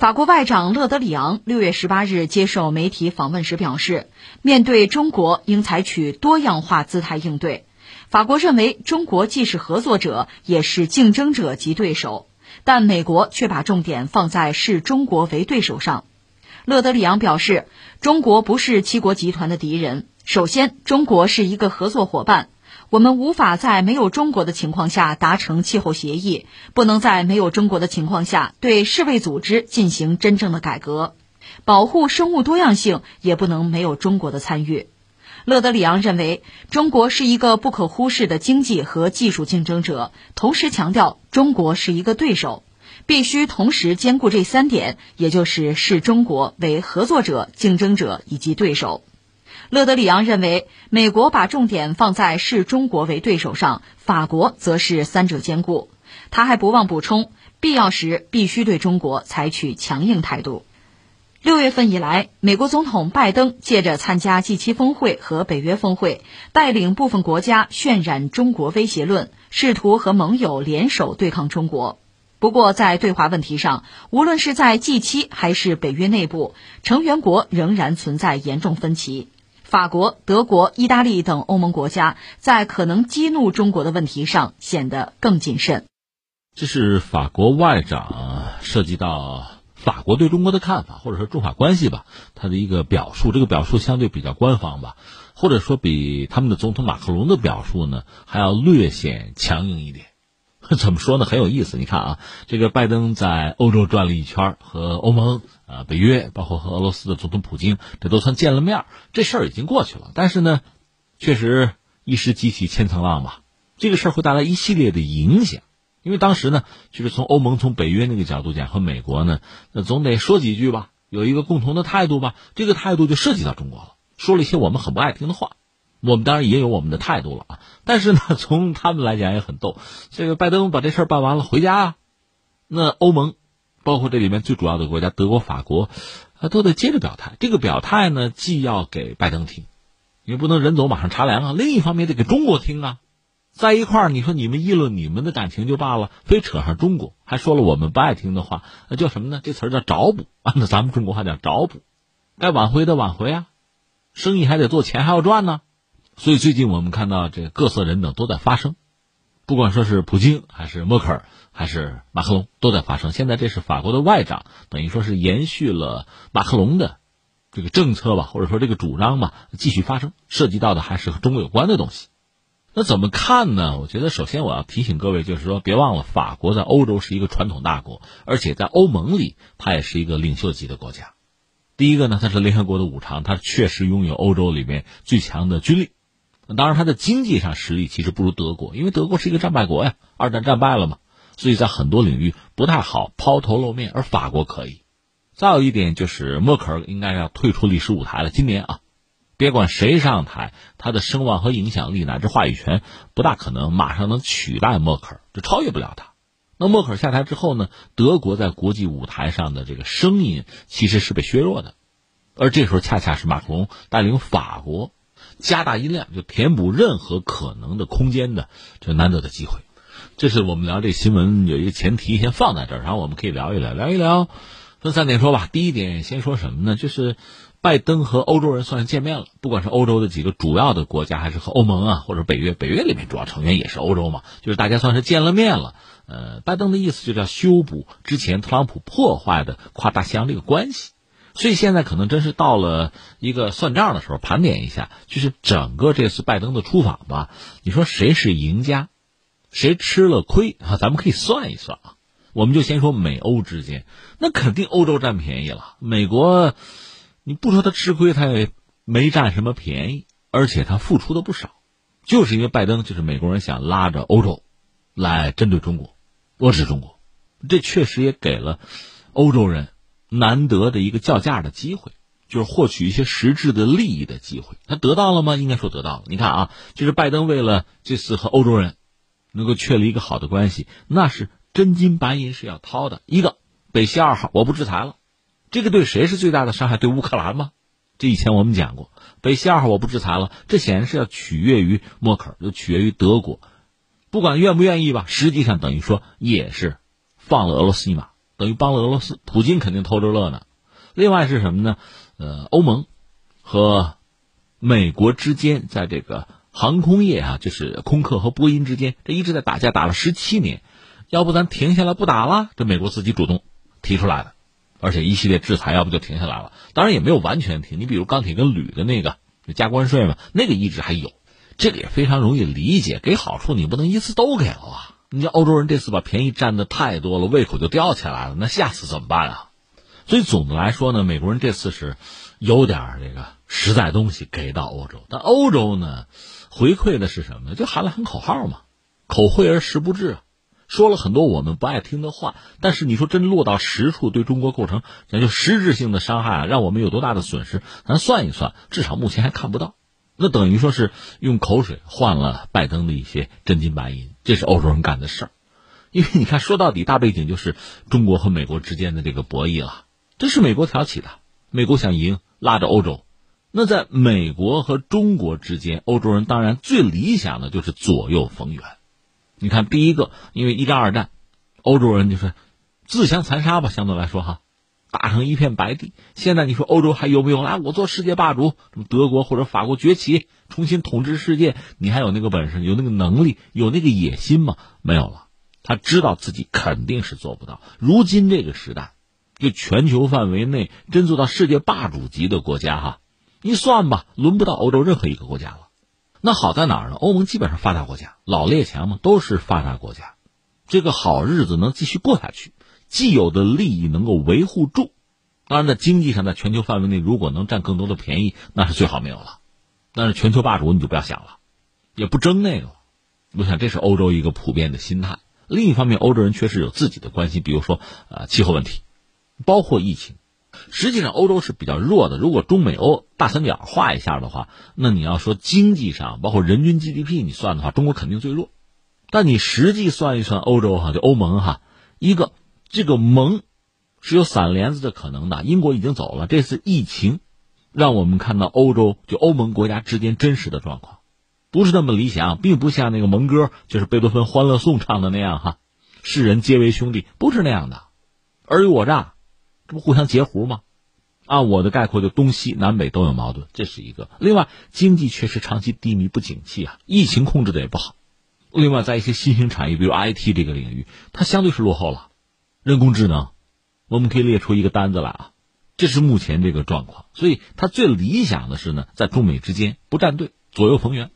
法国外长勒德里昂六月十八日接受媒体访问时表示，面对中国应采取多样化姿态应对。法国认为中国既是合作者，也是竞争者及对手，但美国却把重点放在视中国为对手上。勒德里昂表示，中国不是七国集团的敌人，首先，中国是一个合作伙伴。我们无法在没有中国的情况下达成气候协议，不能在没有中国的情况下对世卫组织进行真正的改革，保护生物多样性也不能没有中国的参与。勒德里昂认为，中国是一个不可忽视的经济和技术竞争者，同时强调中国是一个对手，必须同时兼顾这三点，也就是视中国为合作者、竞争者以及对手。勒德里昂认为，美国把重点放在视中国为对手上，法国则是三者兼顾。他还不忘补充，必要时必须对中国采取强硬态度。六月份以来，美国总统拜登借着参加 G7 峰会和北约峰会，带领部分国家渲染中国威胁论，试图和盟友联手对抗中国。不过，在对华问题上，无论是在 G7 还是北约内部，成员国仍然存在严重分歧。法国、德国、意大利等欧盟国家在可能激怒中国的问题上显得更谨慎。这是法国外长涉及到法国对中国的看法，或者说中法关系吧，他的一个表述。这个表述相对比较官方吧，或者说比他们的总统马克龙的表述呢还要略显强硬一点。怎么说呢？很有意思。你看啊，这个拜登在欧洲转了一圈，和欧盟、啊北约，包括和俄罗斯的总统普京，这都算见了面。这事儿已经过去了。但是呢，确实一时激起千层浪吧。这个事儿会带来一系列的影响。因为当时呢，就是从欧盟、从北约那个角度讲，和美国呢，那总得说几句吧，有一个共同的态度吧。这个态度就涉及到中国了，说了一些我们很不爱听的话。我们当然也有我们的态度了啊，但是呢，从他们来讲也很逗。这个拜登把这事儿办完了回家啊，那欧盟，包括这里面最主要的国家德国、法国，啊，都得接着表态。这个表态呢，既要给拜登听，也不能人走马上茶凉啊；另一方面得给中国听啊。在一块儿，你说你们议论你们的感情就罢了，非扯上中国，还说了我们不爱听的话，那叫什么呢？这词儿叫找补，按照咱们中国话讲找补。该挽回的挽回啊，生意还得做，钱还要赚呢。所以最近我们看到这各色人等都在发声，不管说是普京还是默克尔还是马克龙都在发声。现在这是法国的外长，等于说是延续了马克龙的这个政策吧，或者说这个主张吧，继续发声。涉及到的还是和中国有关的东西。那怎么看呢？我觉得首先我要提醒各位，就是说别忘了，法国在欧洲是一个传统大国，而且在欧盟里它也是一个领袖级的国家。第一个呢，它是联合国的五常，它确实拥有欧洲里面最强的军力。当然，它的经济上实力其实不如德国，因为德国是一个战败国呀，二战战败了嘛，所以在很多领域不太好抛头露面，而法国可以。再有一点就是，默克尔应该要退出历史舞台了。今年啊，别管谁上台，他的声望和影响力乃至话语权不大可能马上能取代默克尔，就超越不了他。那默克尔下台之后呢，德国在国际舞台上的这个声音其实是被削弱的，而这时候恰恰是马克龙带领法国。加大音量，就填补任何可能的空间的这难得的机会，这是我们聊这新闻有一个前提，先放在这儿，然后我们可以聊一聊，聊一聊，分三点说吧。第一点，先说什么呢？就是拜登和欧洲人算是见面了，不管是欧洲的几个主要的国家，还是和欧盟啊，或者北约，北约里面主要成员也是欧洲嘛，就是大家算是见了面了。呃，拜登的意思就叫修补之前特朗普破坏的跨大西洋这个关系。所以现在可能真是到了一个算账的时候，盘点一下，就是整个这次拜登的出访吧。你说谁是赢家，谁吃了亏啊？咱们可以算一算啊。我们就先说美欧之间，那肯定欧洲占便宜了。美国，你不说他吃亏，他也没占什么便宜，而且他付出的不少，就是因为拜登就是美国人想拉着欧洲来针对中国，遏制中国，这确实也给了欧洲人。难得的一个叫价的机会，就是获取一些实质的利益的机会。他得到了吗？应该说得到了。你看啊，就是拜登为了这次和欧洲人能够确立一个好的关系，那是真金白银是要掏的。一个北溪二号我不制裁了，这个对谁是最大的伤害？对乌克兰吗？这以前我们讲过，北溪二号我不制裁了，这显然是要取悦于默克尔，就取悦于德国，不管愿不愿意吧，实际上等于说也是放了俄罗斯一马。等于帮了俄罗斯，普京肯定偷着乐呢。另外是什么呢？呃，欧盟和美国之间在这个航空业啊，就是空客和波音之间，这一直在打架，打了十七年。要不咱停下来不打了？这美国自己主动提出来的，而且一系列制裁，要不就停下来了。当然也没有完全停。你比如钢铁跟铝的那个就加关税嘛，那个一直还有，这个也非常容易理解。给好处你不能一次都给了啊！你像欧洲人这次把便宜占的太多了，胃口就吊起来了，那下次怎么办啊？所以总的来说呢，美国人这次是有点这个实在东西给到欧洲，但欧洲呢回馈的是什么呢？就喊了喊口号嘛，口惠而实不至。说了很多我们不爱听的话，但是你说真落到实处，对中国构成那就实质性的伤害啊，让我们有多大的损失？咱算一算，至少目前还看不到。那等于说是用口水换了拜登的一些真金白银，这是欧洲人干的事儿。因为你看，说到底，大背景就是中国和美国之间的这个博弈了，这是美国挑起的，美国想赢，拉着欧洲。那在美国和中国之间，欧洲人当然最理想的就是左右逢源。你看，第一个，因为一战、二战，欧洲人就是自相残杀吧，相对来说哈，打成一片白地。现在你说欧洲还有没有来？我做世界霸主，什么德国或者法国崛起，重新统治世界，你还有那个本事、有那个能力、有那个野心吗？没有了，他知道自己肯定是做不到。如今这个时代，就全球范围内真做到世界霸主级的国家哈，你算吧，轮不到欧洲任何一个国家了。那好在哪儿呢？欧盟基本上发达国家，老列强嘛，都是发达国家，这个好日子能继续过下去，既有的利益能够维护住。当然，在经济上，在全球范围内，如果能占更多的便宜，那是最好没有了。但是全球霸主你就不要想了，也不争那个。我想这是欧洲一个普遍的心态。另一方面，欧洲人确实有自己的关系，比如说呃气候问题，包括疫情。实际上，欧洲是比较弱的。如果中美欧大三角画一下的话，那你要说经济上，包括人均 GDP，你算的话，中国肯定最弱。但你实际算一算，欧洲哈，就欧盟哈，一个这个盟是有散帘子的可能的。英国已经走了，这次疫情让我们看到欧洲就欧盟国家之间真实的状况，不是那么理想，并不像那个盟歌，就是贝多芬《欢乐颂》唱的那样哈，世人皆为兄弟，不是那样的，尔虞我诈。这不互相截胡吗？按我的概括，就东西南北都有矛盾，这是一个。另外，经济确实长期低迷不景气啊，疫情控制的也不好。另外，在一些新兴产业，比如 IT 这个领域，它相对是落后了。人工智能，我们可以列出一个单子来啊，这是目前这个状况。所以，它最理想的是呢，在中美之间不站队，左右逢源。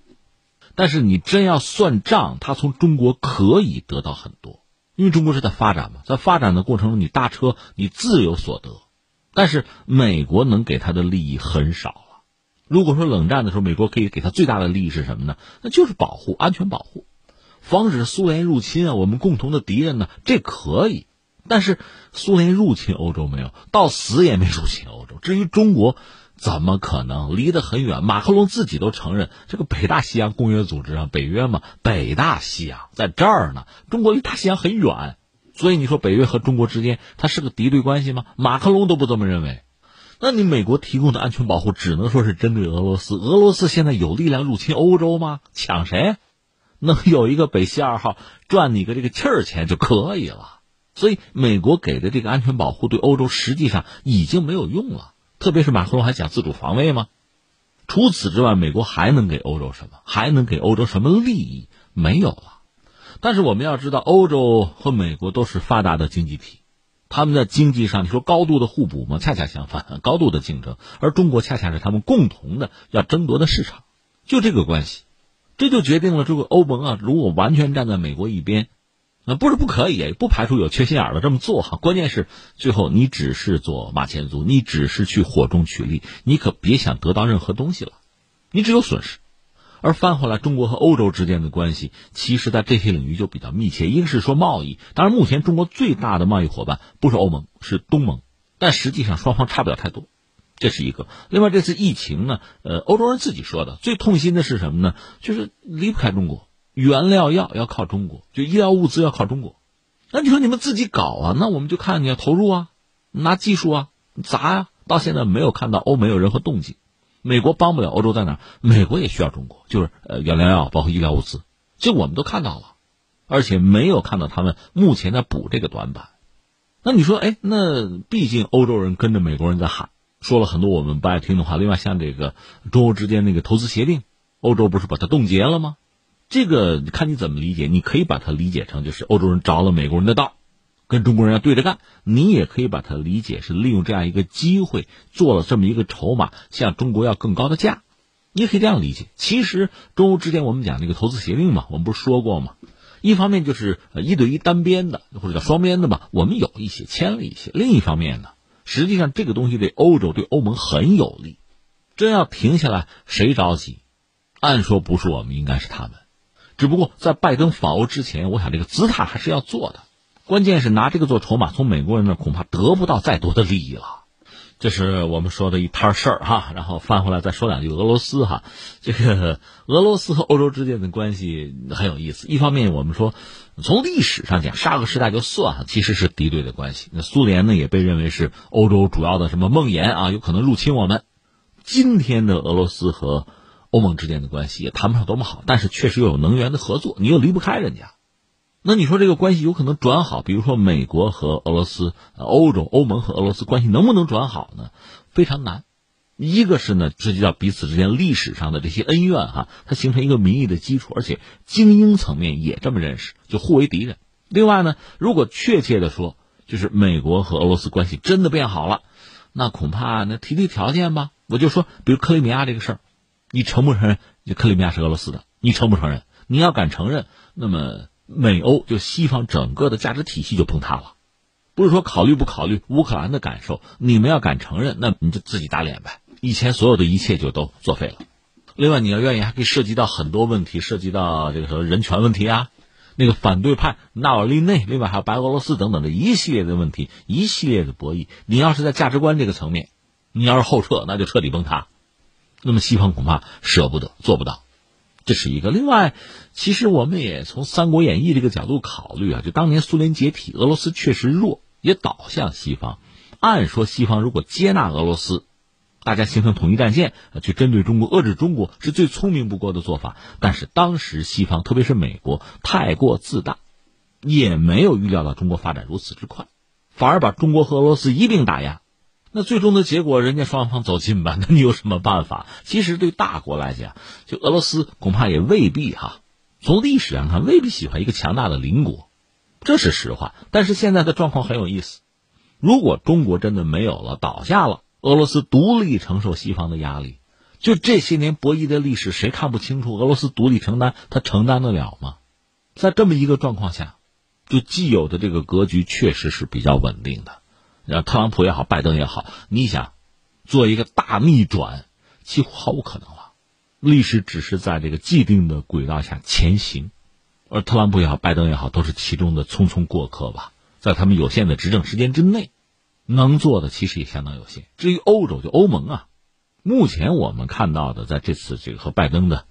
但是，你真要算账，他从中国可以得到很多。因为中国是在发展嘛，在发展的过程中，你搭车你自有所得，但是美国能给他的利益很少了。如果说冷战的时候，美国可以给他最大的利益是什么呢？那就是保护、安全保护，防止苏联入侵啊。我们共同的敌人呢，这可以。但是苏联入侵欧洲没有，到死也没入侵欧洲。至于中国。怎么可能离得很远？马克龙自己都承认，这个北大西洋公约组织啊，北约嘛，北大西洋在这儿呢。中国离大西洋很远，所以你说北约和中国之间它是个敌对关系吗？马克龙都不这么认为。那你美国提供的安全保护只能说是针对俄罗斯。俄罗斯现在有力量入侵欧洲吗？抢谁？能有一个北溪二号赚你个这个气儿钱就可以了。所以美国给的这个安全保护对欧洲实际上已经没有用了。特别是马克龙还讲自主防卫吗？除此之外，美国还能给欧洲什么？还能给欧洲什么利益？没有了。但是我们要知道，欧洲和美国都是发达的经济体，他们在经济上你说高度的互补吗？恰恰相反，高度的竞争。而中国恰恰是他们共同的要争夺的市场，就这个关系，这就决定了这个欧盟啊，如果完全站在美国一边。那不是不可以，不排除有缺心眼的这么做哈。关键是最后你只是做马前卒，你只是去火中取栗，你可别想得到任何东西了，你只有损失。而翻回来，中国和欧洲之间的关系，其实在这些领域就比较密切。一个是说贸易，当然目前中国最大的贸易伙伴不是欧盟，是东盟，但实际上双方差不了太多，这是一个。另外这次疫情呢，呃，欧洲人自己说的最痛心的是什么呢？就是离不开中国。原料药要靠中国，就医疗物资要靠中国，那你说你们自己搞啊？那我们就看你要投入啊，拿技术啊，砸呀。到现在没有看到欧美有任何动静，美国帮不了欧洲在哪？美国也需要中国，就是呃原料药包括医疗物资，这我们都看到了，而且没有看到他们目前在补这个短板。那你说，哎，那毕竟欧洲人跟着美国人在喊，说了很多我们不爱听的话。另外，像这个中欧之间那个投资协定，欧洲不是把它冻结了吗？这个看你怎么理解，你可以把它理解成就是欧洲人着了美国人的道，跟中国人要对着干；你也可以把它理解是利用这样一个机会做了这么一个筹码，向中国要更高的价。你也可以这样理解。其实中欧之间我们讲那个投资协定嘛，我们不是说过吗？一方面就是一对一单边的或者叫双边的吧，我们有一些签了一些；另一方面呢，实际上这个东西对欧洲对欧盟很有利。真要停下来，谁着急？按说不是我们，应该是他们。只不过在拜登访欧之前，我想这个姿态还是要做的。关键是拿这个做筹码，从美国人那恐怕得不到再多的利益了。这是我们说的一摊事儿哈。然后翻回来再说两句俄罗斯哈。这个俄罗斯和欧洲之间的关系很有意思。一方面我们说，从历史上讲，沙俄时代就算了其实是敌对的关系。那苏联呢也被认为是欧洲主要的什么梦魇啊，有可能入侵我们。今天的俄罗斯和欧盟之间的关系也谈不上多么好，但是确实又有能源的合作，你又离不开人家。那你说这个关系有可能转好？比如说美国和俄罗斯、欧洲、欧盟和俄罗斯关系能不能转好呢？非常难。一个是呢，涉及到彼此之间历史上的这些恩怨哈，它形成一个民意的基础，而且精英层面也这么认识，就互为敌人。另外呢，如果确切的说，就是美国和俄罗斯关系真的变好了，那恐怕那提提条件吧。我就说，比如克里米亚这个事儿。你承不承认？就克里米亚是俄罗斯的，你承不承认？你要敢承认，那么美欧就西方整个的价值体系就崩塌了。不是说考虑不考虑乌克兰的感受，你们要敢承认，那你就自己打脸呗。以前所有的一切就都作废了。另外，你要愿意，还可以涉及到很多问题，涉及到这个什么人权问题啊，那个反对派纳瓦利内，另外还有白俄罗斯等等的一系列的问题，一系列的博弈。你要是在价值观这个层面，你要是后撤，那就彻底崩塌。那么西方恐怕舍不得，做不到，这是一个。另外，其实我们也从《三国演义》这个角度考虑啊，就当年苏联解体，俄罗斯确实弱，也倒向西方。按说西方如果接纳俄罗斯，大家形成统一战线，去针对中国、遏制中国，是最聪明不过的做法。但是当时西方，特别是美国，太过自大，也没有预料到中国发展如此之快，反而把中国和俄罗斯一并打压。那最终的结果，人家双方走近吧，那你有什么办法？其实对大国来讲，就俄罗斯恐怕也未必哈。从历史上看，未必喜欢一个强大的邻国，这是实话。但是现在的状况很有意思，如果中国真的没有了，倒下了，俄罗斯独立承受西方的压力，就这些年博弈的历史，谁看不清楚？俄罗斯独立承担，他承担得了吗？在这么一个状况下，就既有的这个格局确实是比较稳定的。然后特朗普也好，拜登也好，你想做一个大逆转，几乎毫无可能了。历史只是在这个既定的轨道下前行，而特朗普也好，拜登也好，都是其中的匆匆过客吧。在他们有限的执政时间之内，能做的其实也相当有限。至于欧洲，就欧盟啊，目前我们看到的，在这次这个和拜登的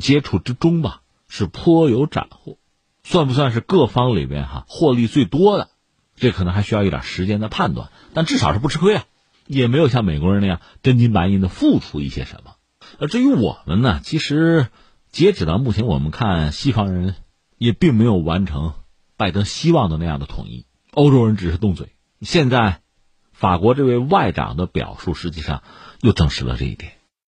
接触之中吧，是颇有斩获，算不算是各方里边哈获利最多的？这可能还需要一点时间的判断，但至少是不吃亏啊，也没有像美国人那样真金白银的付出一些什么。而至于我们呢，其实截止到目前，我们看西方人也并没有完成拜登希望的那样的统一，欧洲人只是动嘴。现在，法国这位外长的表述实际上又证实了这一点。